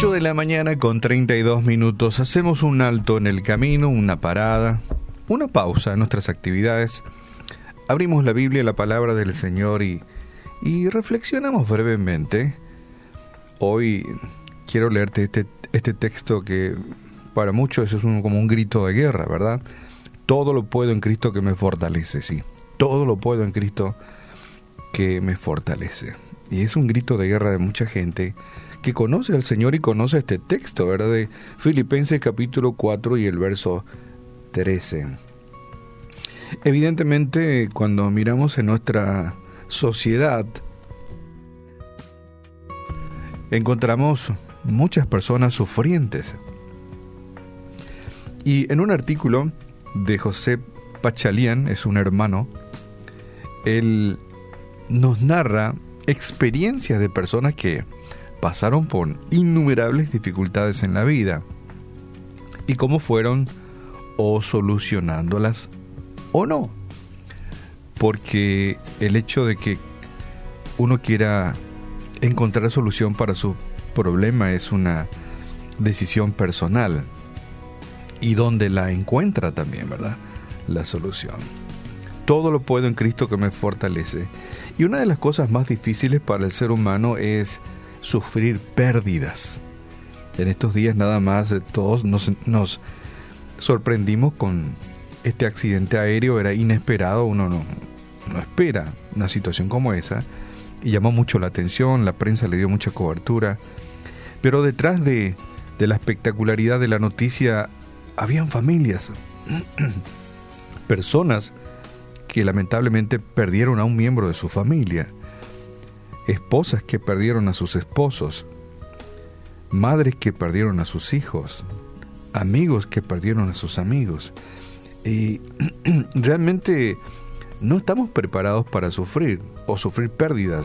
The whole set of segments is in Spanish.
8 de la mañana con 32 minutos. Hacemos un alto en el camino, una parada, una pausa en nuestras actividades. Abrimos la Biblia, la palabra del Señor y, y reflexionamos brevemente. Hoy quiero leerte este, este texto que para muchos es como un grito de guerra, ¿verdad? Todo lo puedo en Cristo que me fortalece, sí. Todo lo puedo en Cristo que me fortalece. Y es un grito de guerra de mucha gente que conoce al Señor y conoce este texto, ¿verdad? De Filipenses capítulo 4 y el verso 13. Evidentemente, cuando miramos en nuestra sociedad, encontramos muchas personas sufrientes. Y en un artículo de José Pachalian, es un hermano, él nos narra experiencias de personas que pasaron por innumerables dificultades en la vida y cómo fueron o solucionándolas o no. Porque el hecho de que uno quiera encontrar solución para su problema es una decisión personal y donde la encuentra también, ¿verdad? La solución. Todo lo puedo en Cristo que me fortalece. Y una de las cosas más difíciles para el ser humano es sufrir pérdidas. En estos días nada más eh, todos nos, nos sorprendimos con este accidente aéreo, era inesperado, uno no, no espera una situación como esa y llamó mucho la atención, la prensa le dio mucha cobertura, pero detrás de, de la espectacularidad de la noticia habían familias, personas que lamentablemente perdieron a un miembro de su familia esposas que perdieron a sus esposos, madres que perdieron a sus hijos, amigos que perdieron a sus amigos. Y realmente no estamos preparados para sufrir o sufrir pérdidas.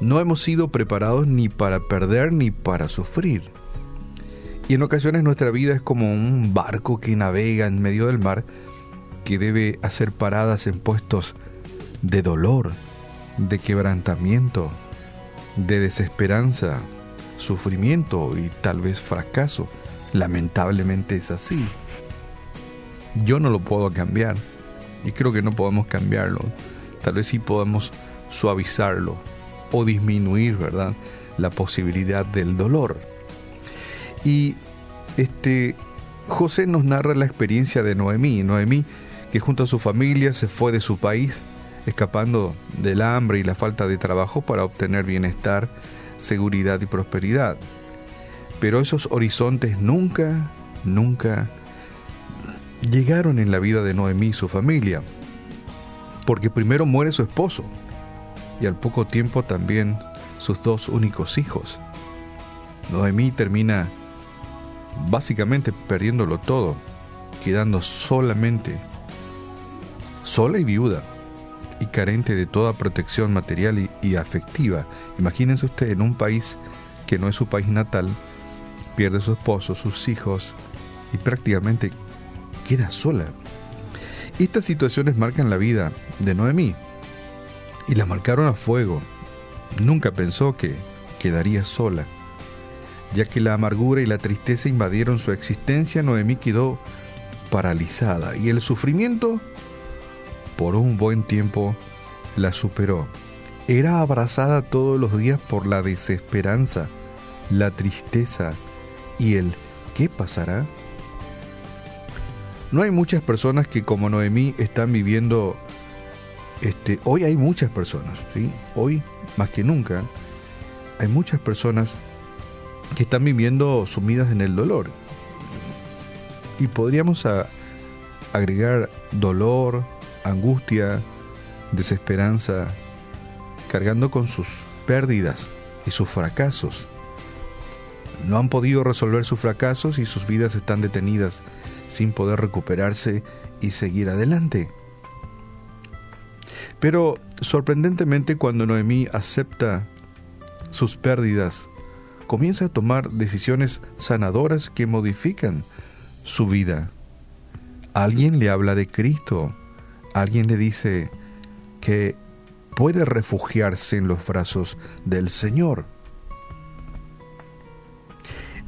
No hemos sido preparados ni para perder ni para sufrir. Y en ocasiones nuestra vida es como un barco que navega en medio del mar que debe hacer paradas en puestos de dolor, de quebrantamiento, de desesperanza, sufrimiento y tal vez fracaso. Lamentablemente es así. Yo no lo puedo cambiar y creo que no podemos cambiarlo. Tal vez sí podemos suavizarlo o disminuir, ¿verdad? La posibilidad del dolor. Y este José nos narra la experiencia de Noemí. Noemí que junto a su familia se fue de su país escapando del hambre y la falta de trabajo para obtener bienestar, seguridad y prosperidad. Pero esos horizontes nunca, nunca llegaron en la vida de Noemí y su familia, porque primero muere su esposo y al poco tiempo también sus dos únicos hijos. Noemí termina básicamente perdiéndolo todo, quedando solamente sola y viuda y carente de toda protección material y, afectiva. Imagínense usted en un país que no es su país natal, pierde su esposo, sus hijos y prácticamente queda sola. Estas situaciones marcan la vida de Noemí y la marcaron a fuego. Nunca pensó que quedaría sola. Ya que la amargura y la tristeza invadieron su existencia, Noemí quedó paralizada y el sufrimiento por un buen tiempo la superó. Era abrazada todos los días por la desesperanza, la tristeza y el ¿qué pasará? No hay muchas personas que como Noemí están viviendo este hoy hay muchas personas, ¿sí? Hoy más que nunca hay muchas personas que están viviendo sumidas en el dolor. Y podríamos agregar dolor, angustia, desesperanza, cargando con sus pérdidas y sus fracasos. No han podido resolver sus fracasos y sus vidas están detenidas sin poder recuperarse y seguir adelante. Pero sorprendentemente cuando Noemí acepta sus pérdidas, comienza a tomar decisiones sanadoras que modifican su vida. Alguien le habla de Cristo, alguien le dice que puede refugiarse en los brazos del Señor.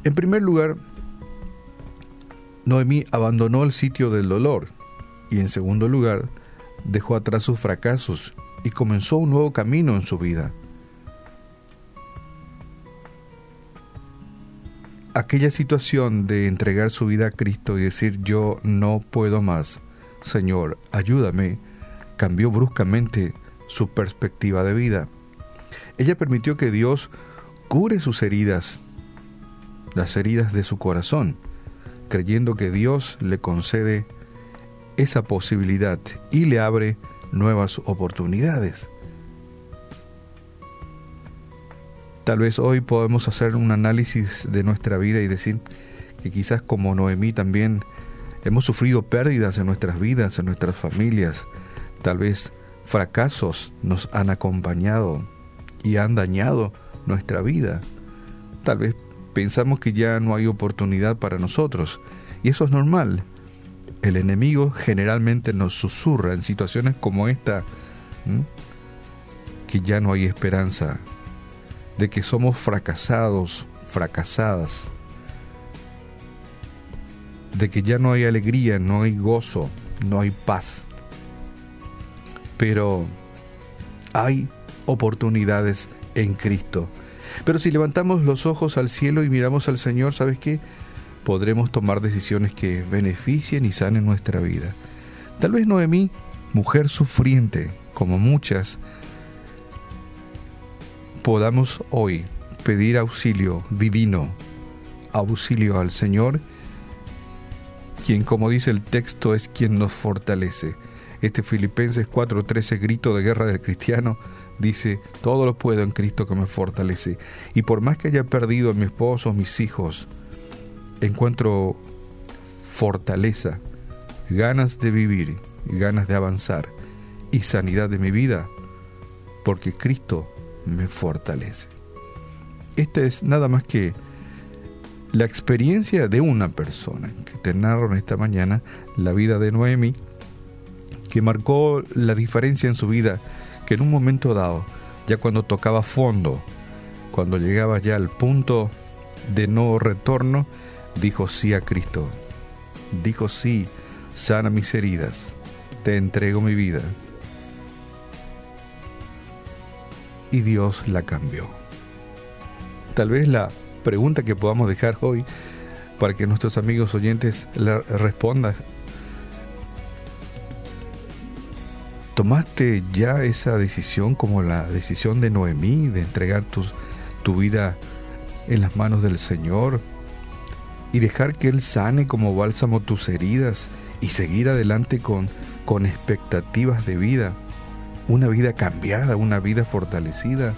En primer lugar, Noemí abandonó el sitio del dolor y en segundo lugar, dejó atrás sus fracasos y comenzó un nuevo camino en su vida. Aquella situación de entregar su vida a Cristo y decir yo no puedo más, Señor, ayúdame, cambió bruscamente su perspectiva de vida. Ella permitió que Dios cure sus heridas, las heridas de su corazón, creyendo que Dios le concede esa posibilidad y le abre nuevas oportunidades. Tal vez hoy podemos hacer un análisis de nuestra vida y decir que quizás como Noemí también hemos sufrido pérdidas en nuestras vidas, en nuestras familias. Tal vez fracasos nos han acompañado y han dañado nuestra vida. Tal vez pensamos que ya no hay oportunidad para nosotros. Y eso es normal. El enemigo generalmente nos susurra en situaciones como esta que ya no hay esperanza, de que somos fracasados, fracasadas, de que ya no hay alegría, no hay gozo, no hay paz. Pero hay oportunidades en Cristo. Pero si levantamos los ojos al cielo y miramos al Señor, ¿sabes qué? Podremos tomar decisiones que beneficien y sanen nuestra vida. Tal vez Noemí, mujer sufriente, como muchas, podamos hoy pedir auxilio divino, auxilio al Señor, quien como dice el texto es quien nos fortalece. Este Filipenses 4:13 grito de guerra del cristiano dice, todo lo puedo en Cristo que me fortalece. Y por más que haya perdido a mi esposo, mis hijos, encuentro fortaleza, ganas de vivir, ganas de avanzar y sanidad de mi vida, porque Cristo me fortalece. Esta es nada más que la experiencia de una persona que te narro esta mañana, la vida de Noemi, que marcó la diferencia en su vida que en un momento dado, ya cuando tocaba fondo, cuando llegaba ya al punto de no retorno, dijo sí a Cristo. Dijo sí, sana mis heridas, te entrego mi vida. Y Dios la cambió. Tal vez la pregunta que podamos dejar hoy para que nuestros amigos oyentes la respondan ¿Tomaste ya esa decisión como la decisión de Noemí de entregar tu vida en las manos del Señor y dejar que Él sane como bálsamo tus heridas y seguir adelante con, con expectativas de vida, una vida cambiada, una vida fortalecida?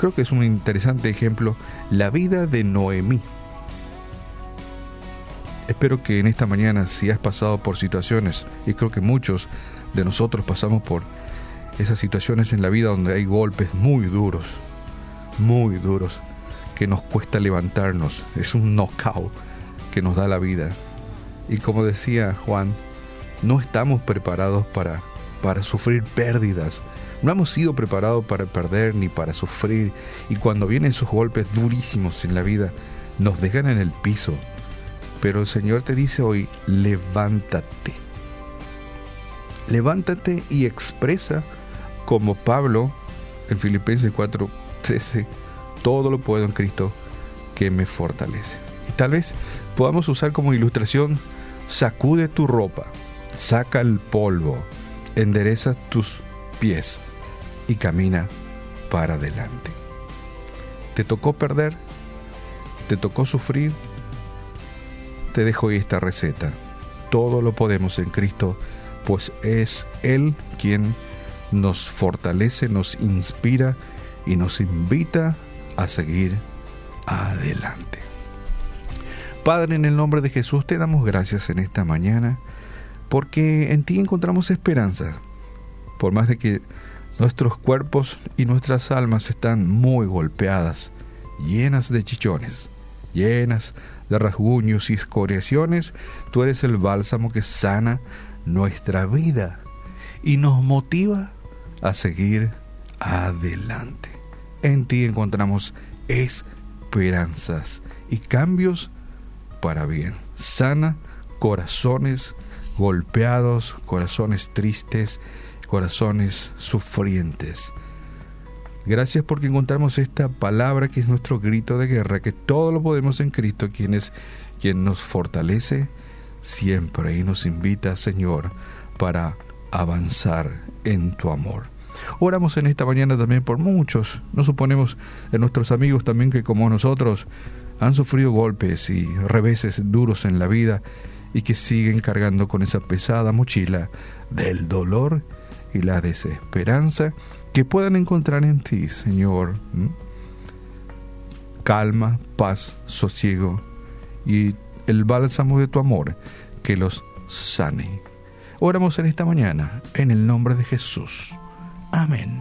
Creo que es un interesante ejemplo la vida de Noemí. Espero que en esta mañana, si has pasado por situaciones, y creo que muchos de nosotros pasamos por esas situaciones en la vida donde hay golpes muy duros, muy duros, que nos cuesta levantarnos, es un knockout que nos da la vida. Y como decía Juan, no estamos preparados para, para sufrir pérdidas, no hemos sido preparados para perder ni para sufrir, y cuando vienen esos golpes durísimos en la vida, nos dejan en el piso, pero el Señor te dice hoy, levántate. Levántate y expresa como Pablo en Filipenses 4:13, todo lo puedo en Cristo que me fortalece. Y tal vez podamos usar como ilustración, sacude tu ropa, saca el polvo, endereza tus pies y camina para adelante. ¿Te tocó perder? ¿Te tocó sufrir? te dejo esta receta. Todo lo podemos en Cristo, pues es Él quien nos fortalece, nos inspira y nos invita a seguir adelante. Padre, en el nombre de Jesús te damos gracias en esta mañana, porque en ti encontramos esperanza, por más de que nuestros cuerpos y nuestras almas están muy golpeadas, llenas de chichones, llenas de rasguños y escoriaciones, tú eres el bálsamo que sana nuestra vida y nos motiva a seguir adelante. En ti encontramos esperanzas y cambios para bien. Sana corazones golpeados, corazones tristes, corazones sufrientes. Gracias porque encontramos esta palabra que es nuestro grito de guerra, que todo lo podemos en Cristo, quien es quien nos fortalece siempre y nos invita, Señor, para avanzar en tu amor. Oramos en esta mañana también por muchos, no suponemos de nuestros amigos también que como nosotros han sufrido golpes y reveses duros en la vida y que siguen cargando con esa pesada mochila del dolor y la desesperanza que puedan encontrar en ti, Señor. Calma, paz, sosiego y el bálsamo de tu amor que los sane. Oramos en esta mañana en el nombre de Jesús. Amén.